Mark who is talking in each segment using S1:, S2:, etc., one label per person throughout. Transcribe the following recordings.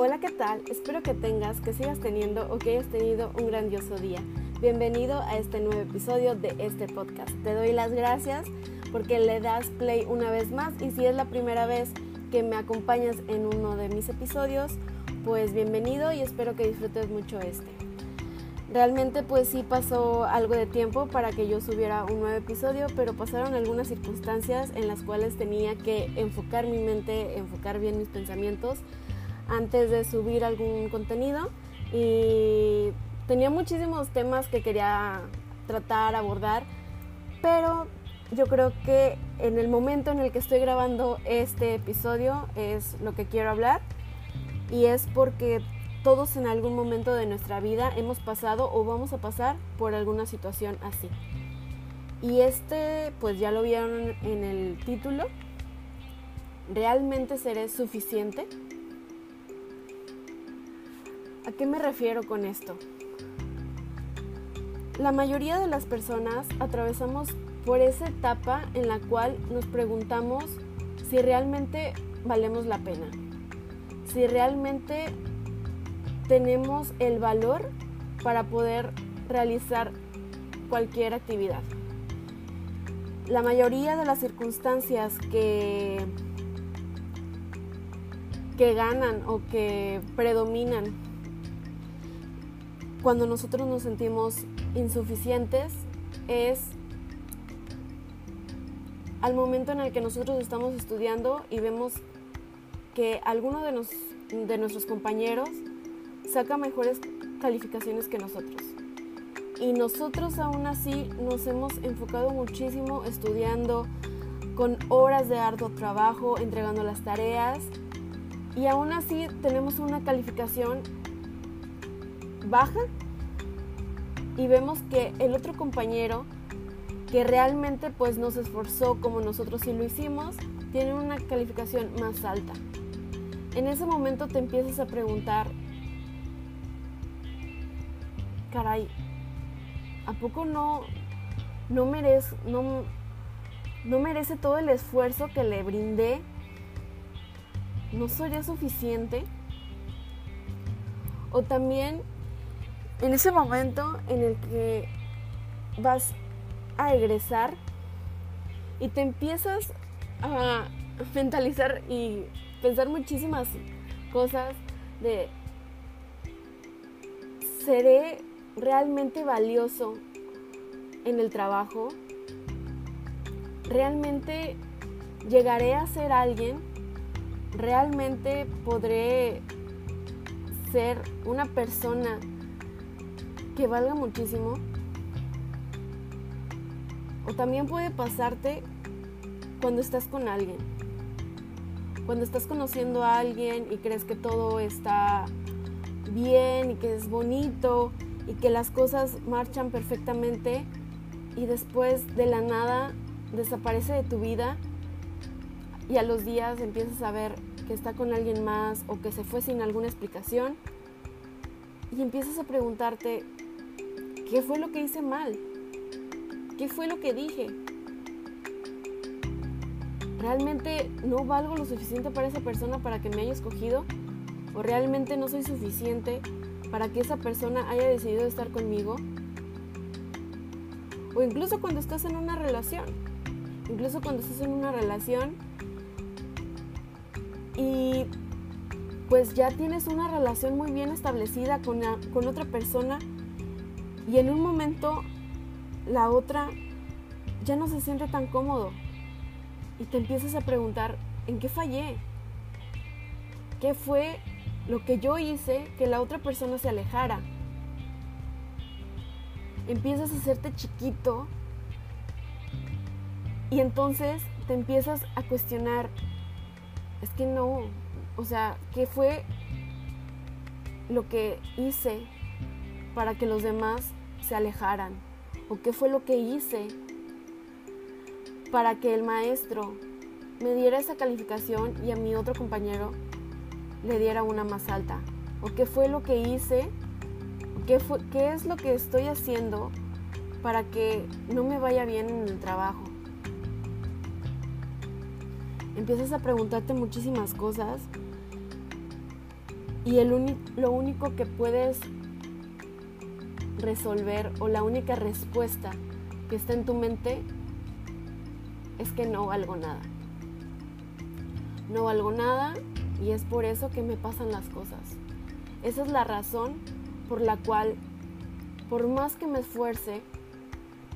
S1: Hola, ¿qué tal? Espero que tengas, que sigas teniendo o que hayas tenido un grandioso día. Bienvenido a este nuevo episodio de este podcast. Te doy las gracias porque le das play una vez más y si es la primera vez que me acompañas en uno de mis episodios, pues bienvenido y espero que disfrutes mucho este. Realmente pues sí pasó algo de tiempo para que yo subiera un nuevo episodio, pero pasaron algunas circunstancias en las cuales tenía que enfocar mi mente, enfocar bien mis pensamientos antes de subir algún contenido y tenía muchísimos temas que quería tratar, abordar, pero yo creo que en el momento en el que estoy grabando este episodio es lo que quiero hablar y es porque todos en algún momento de nuestra vida hemos pasado o vamos a pasar por alguna situación así. Y este, pues ya lo vieron en el título, ¿realmente seré suficiente? ¿A qué me refiero con esto? La mayoría de las personas atravesamos por esa etapa en la cual nos preguntamos si realmente valemos la pena, si realmente tenemos el valor para poder realizar cualquier actividad. La mayoría de las circunstancias que, que ganan o que predominan cuando nosotros nos sentimos insuficientes es al momento en el que nosotros estamos estudiando y vemos que alguno de, nos, de nuestros compañeros saca mejores calificaciones que nosotros. Y nosotros aún así nos hemos enfocado muchísimo estudiando con horas de arduo trabajo, entregando las tareas y aún así tenemos una calificación baja y vemos que el otro compañero que realmente pues nos esforzó como nosotros sí lo hicimos, tiene una calificación más alta. En ese momento te empiezas a preguntar, caray, ¿a poco no, no, merece, no, no merece todo el esfuerzo que le brindé? ¿No sería suficiente? O también en ese momento en el que vas a egresar y te empiezas a mentalizar y pensar muchísimas cosas de seré realmente valioso en el trabajo, realmente llegaré a ser alguien, realmente podré ser una persona que valga muchísimo. O también puede pasarte cuando estás con alguien. Cuando estás conociendo a alguien y crees que todo está bien y que es bonito y que las cosas marchan perfectamente y después de la nada desaparece de tu vida y a los días empiezas a ver que está con alguien más o que se fue sin alguna explicación y empiezas a preguntarte, ¿Qué fue lo que hice mal? ¿Qué fue lo que dije? ¿Realmente no valgo lo suficiente para esa persona para que me haya escogido? ¿O realmente no soy suficiente para que esa persona haya decidido estar conmigo? O incluso cuando estás en una relación. Incluso cuando estás en una relación y pues ya tienes una relación muy bien establecida con, con otra persona y en un momento la otra ya no se siente tan cómodo y te empiezas a preguntar, ¿en qué fallé? ¿Qué fue lo que yo hice que la otra persona se alejara? Empiezas a hacerte chiquito y entonces te empiezas a cuestionar, es que no, o sea, ¿qué fue lo que hice para que los demás se alejaran? ¿O qué fue lo que hice para que el maestro me diera esa calificación y a mi otro compañero le diera una más alta? ¿O qué fue lo que hice? ¿Qué, qué es lo que estoy haciendo para que no me vaya bien en el trabajo? Empiezas a preguntarte muchísimas cosas Y el lo único que puedes resolver o la única respuesta que está en tu mente es que no valgo nada. No valgo nada y es por eso que me pasan las cosas. Esa es la razón por la cual, por más que me esfuerce,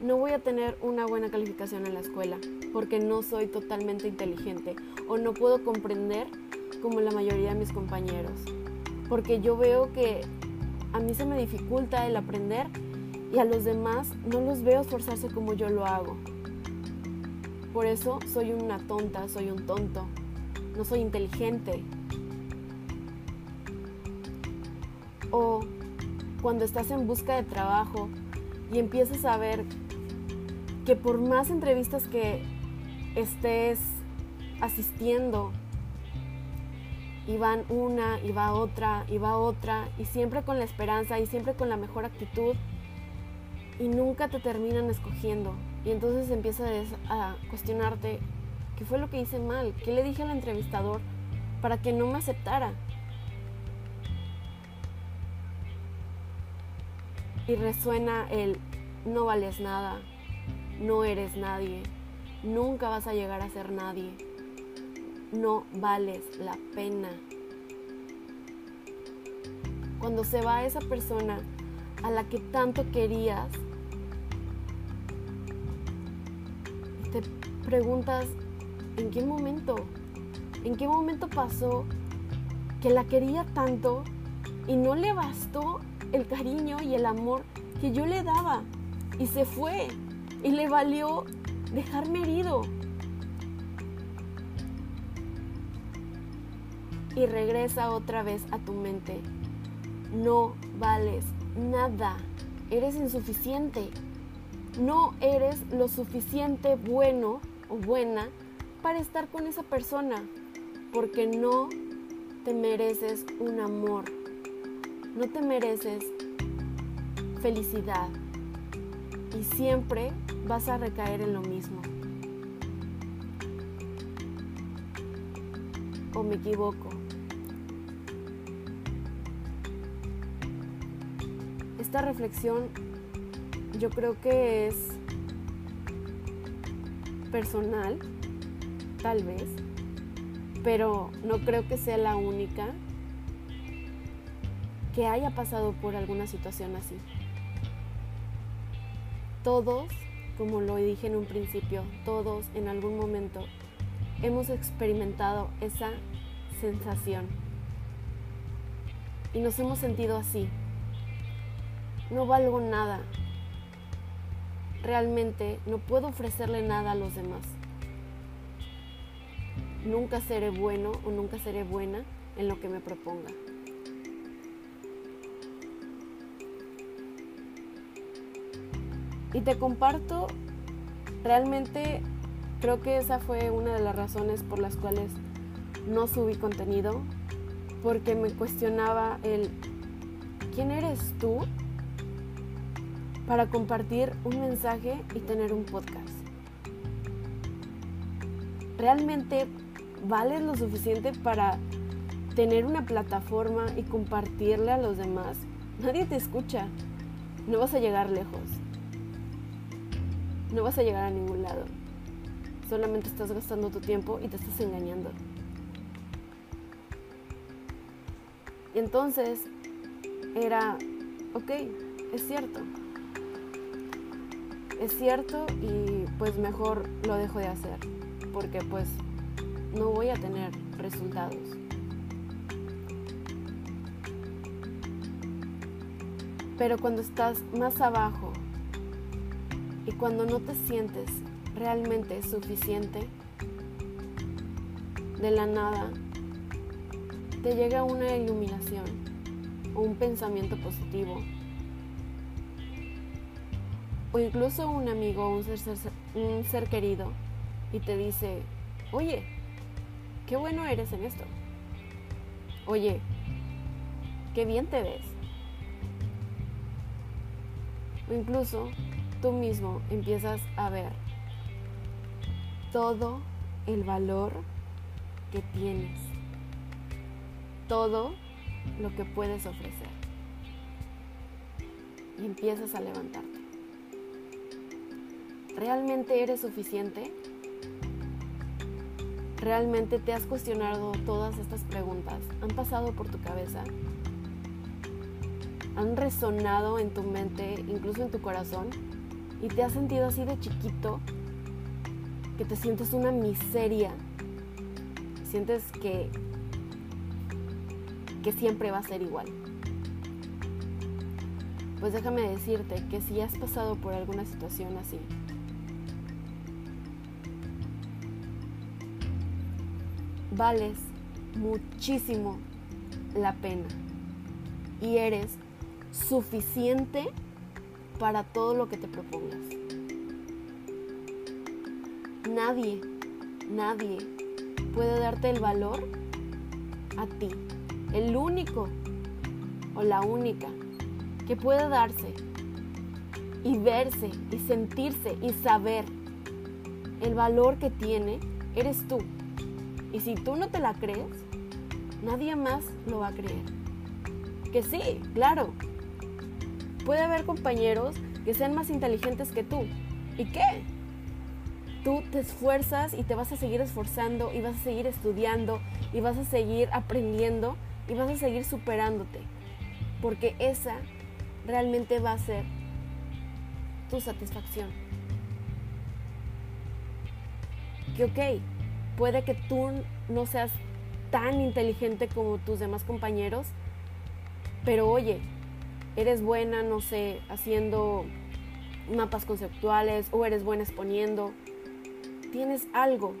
S1: no voy a tener una buena calificación en la escuela, porque no soy totalmente inteligente o no puedo comprender como la mayoría de mis compañeros, porque yo veo que a mí se me dificulta el aprender y a los demás no los veo esforzarse como yo lo hago. Por eso soy una tonta, soy un tonto, no soy inteligente. O cuando estás en busca de trabajo y empiezas a ver que por más entrevistas que estés asistiendo, y van una, y va otra, y va otra, y siempre con la esperanza, y siempre con la mejor actitud, y nunca te terminan escogiendo. Y entonces empiezas a cuestionarte, ¿qué fue lo que hice mal? ¿Qué le dije al entrevistador para que no me aceptara? Y resuena el, no vales nada, no eres nadie, nunca vas a llegar a ser nadie, no vales la pena. Cuando se va esa persona a la que tanto querías, te preguntas, ¿en qué momento? ¿En qué momento pasó que la quería tanto y no le bastó el cariño y el amor que yo le daba? Y se fue y le valió dejarme herido. Y regresa otra vez a tu mente. No vales nada. Eres insuficiente. No eres lo suficiente bueno o buena para estar con esa persona. Porque no te mereces un amor. No te mereces felicidad. Y siempre vas a recaer en lo mismo. ¿O me equivoco? Esta reflexión yo creo que es personal, tal vez, pero no creo que sea la única que haya pasado por alguna situación así. Todos como lo dije en un principio, todos en algún momento hemos experimentado esa sensación y nos hemos sentido así. No valgo nada. Realmente no puedo ofrecerle nada a los demás. Nunca seré bueno o nunca seré buena en lo que me proponga. Y te comparto, realmente creo que esa fue una de las razones por las cuales no subí contenido, porque me cuestionaba el, ¿quién eres tú para compartir un mensaje y tener un podcast? ¿Realmente vales lo suficiente para tener una plataforma y compartirle a los demás? Nadie te escucha, no vas a llegar lejos no vas a llegar a ningún lado. Solamente estás gastando tu tiempo y te estás engañando. Y entonces era, ok, es cierto. Es cierto y pues mejor lo dejo de hacer. Porque pues no voy a tener resultados. Pero cuando estás más abajo y cuando no te sientes realmente suficiente, de la nada te llega una iluminación o un pensamiento positivo o incluso un amigo un ser, un ser querido y te dice, oye, qué bueno eres en esto. Oye, qué bien te ves. O incluso tú mismo empiezas a ver todo el valor que tienes, todo lo que puedes ofrecer. Y empiezas a levantarte. ¿Realmente eres suficiente? ¿Realmente te has cuestionado todas estas preguntas? ¿Han pasado por tu cabeza? ¿Han resonado en tu mente, incluso en tu corazón? ¿Y te has sentido así de chiquito? ¿Que te sientes una miseria? ¿Sientes que, que siempre va a ser igual? Pues déjame decirte que si has pasado por alguna situación así, vales muchísimo la pena y eres suficiente para todo lo que te propongas. Nadie, nadie puede darte el valor a ti. El único o la única que puede darse y verse y sentirse y saber el valor que tiene eres tú. Y si tú no te la crees, nadie más lo va a creer. Que sí, claro. Puede haber compañeros que sean más inteligentes que tú. ¿Y qué? Tú te esfuerzas y te vas a seguir esforzando y vas a seguir estudiando y vas a seguir aprendiendo y vas a seguir superándote. Porque esa realmente va a ser tu satisfacción. Que ok, Puede que tú no seas tan inteligente como tus demás compañeros, pero oye, eres buena, no sé, haciendo mapas conceptuales o eres buena exponiendo. Tienes algo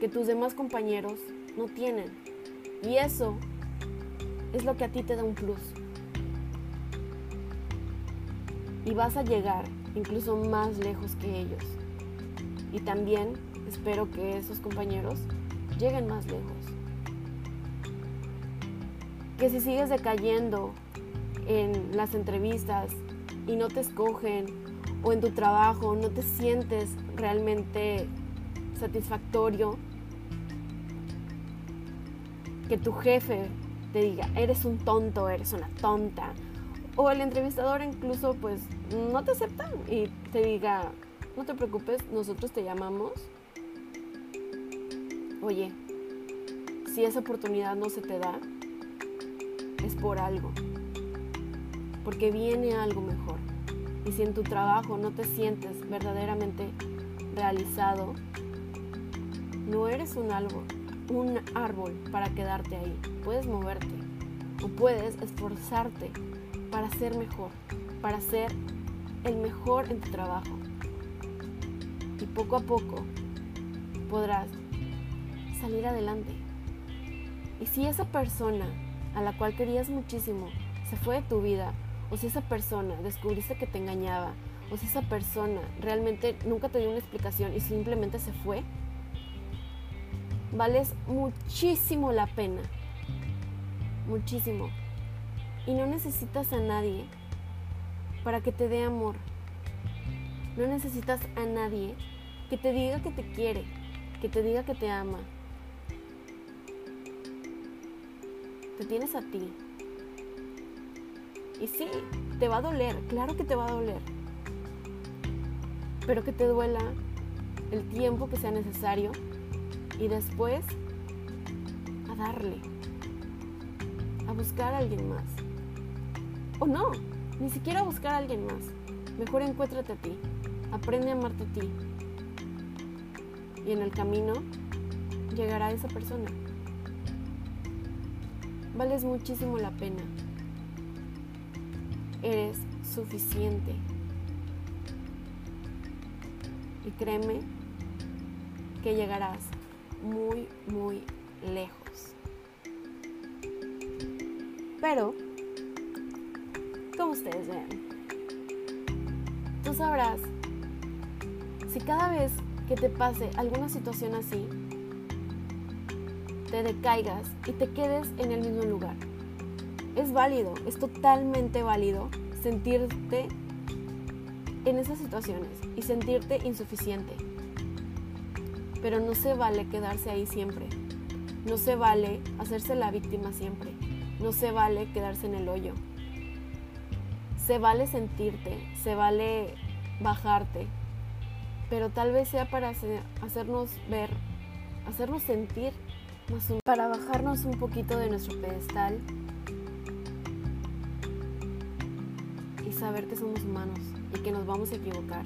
S1: que tus demás compañeros no tienen. Y eso es lo que a ti te da un plus. Y vas a llegar incluso más lejos que ellos. Y también espero que esos compañeros lleguen más lejos. Que si sigues decayendo en las entrevistas y no te escogen o en tu trabajo no te sientes realmente satisfactorio, que tu jefe te diga, eres un tonto, eres una tonta, o el entrevistador incluso pues no te acepta y te diga, no te preocupes, nosotros te llamamos Oye, si esa oportunidad no se te da, es por algo, porque viene algo mejor. Y si en tu trabajo no te sientes verdaderamente realizado, no eres un árbol, un árbol para quedarte ahí. Puedes moverte o puedes esforzarte para ser mejor, para ser el mejor en tu trabajo. Y poco a poco podrás salir adelante. Y si esa persona a la cual querías muchísimo se fue de tu vida, o si esa persona descubriste que te engañaba, o si esa persona realmente nunca te dio una explicación y simplemente se fue, vales muchísimo la pena. Muchísimo. Y no necesitas a nadie para que te dé amor. No necesitas a nadie que te diga que te quiere, que te diga que te ama, te tienes a ti. Y sí, te va a doler, claro que te va a doler. Pero que te duela el tiempo que sea necesario y después a darle, a buscar a alguien más. O no, ni siquiera a buscar a alguien más. Mejor encuéntrate a ti, aprende a amarte a ti. Y en el camino llegará esa persona vales muchísimo la pena. Eres suficiente. Y créeme que llegarás muy, muy lejos. Pero, como ustedes ven, tú sabrás si cada vez que te pase alguna situación así, te decaigas y te quedes en el mismo lugar. Es válido, es totalmente válido sentirte en esas situaciones y sentirte insuficiente. Pero no se vale quedarse ahí siempre. No se vale hacerse la víctima siempre. No se vale quedarse en el hoyo. Se vale sentirte, se vale bajarte, pero tal vez sea para hacernos ver, hacernos sentir para bajarnos un poquito de nuestro pedestal y saber que somos humanos y que nos vamos a equivocar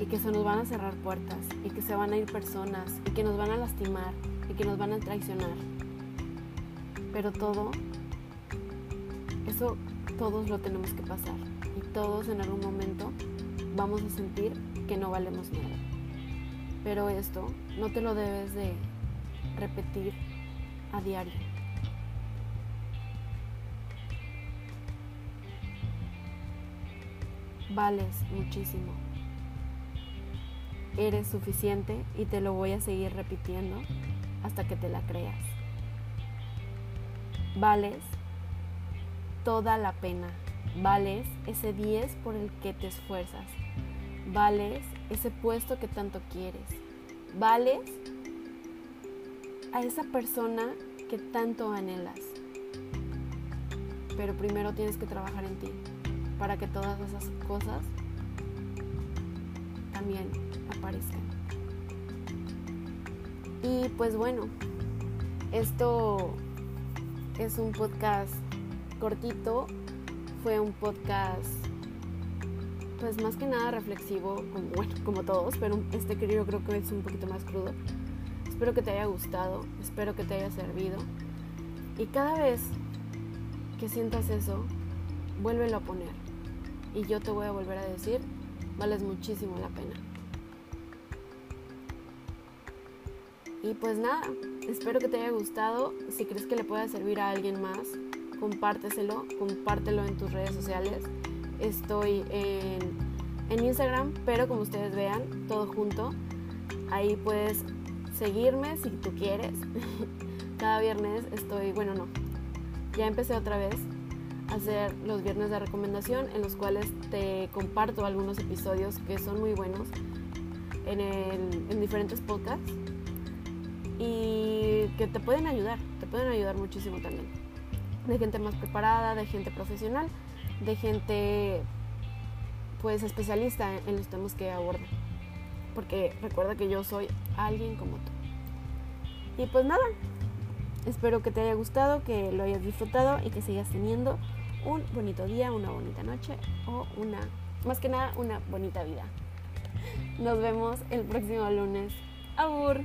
S1: y que se nos van a cerrar puertas y que se van a ir personas y que nos van a lastimar y que nos van a traicionar. Pero todo, eso todos lo tenemos que pasar y todos en algún momento vamos a sentir que no valemos nada. Pero esto no te lo debes de repetir a diario. Vales muchísimo. Eres suficiente y te lo voy a seguir repitiendo hasta que te la creas. Vales toda la pena. Vales ese 10 por el que te esfuerzas. Vales ese puesto que tanto quieres. Vales a esa persona que tanto anhelas. Pero primero tienes que trabajar en ti para que todas esas cosas también aparezcan. Y pues bueno, esto es un podcast cortito, fue un podcast pues más que nada reflexivo, como, bueno, como todos, pero este yo creo que es un poquito más crudo. Espero que te haya gustado, espero que te haya servido. Y cada vez que sientas eso, vuélvelo a poner. Y yo te voy a volver a decir, vales muchísimo la pena. Y pues nada, espero que te haya gustado. Si crees que le pueda servir a alguien más, compárteselo, compártelo en tus redes sociales. Estoy en, en Instagram, pero como ustedes vean, todo junto. Ahí puedes seguirme si tú quieres. Cada viernes estoy, bueno, no, ya empecé otra vez a hacer los viernes de recomendación en los cuales te comparto algunos episodios que son muy buenos en, en diferentes podcasts y que te pueden ayudar, te pueden ayudar muchísimo también. De gente más preparada, de gente profesional, de gente pues especialista en los temas que abordan porque recuerda que yo soy alguien como tú. Y pues nada, espero que te haya gustado, que lo hayas disfrutado y que sigas teniendo un bonito día, una bonita noche o una, más que nada, una bonita vida. Nos vemos el próximo lunes. Abur.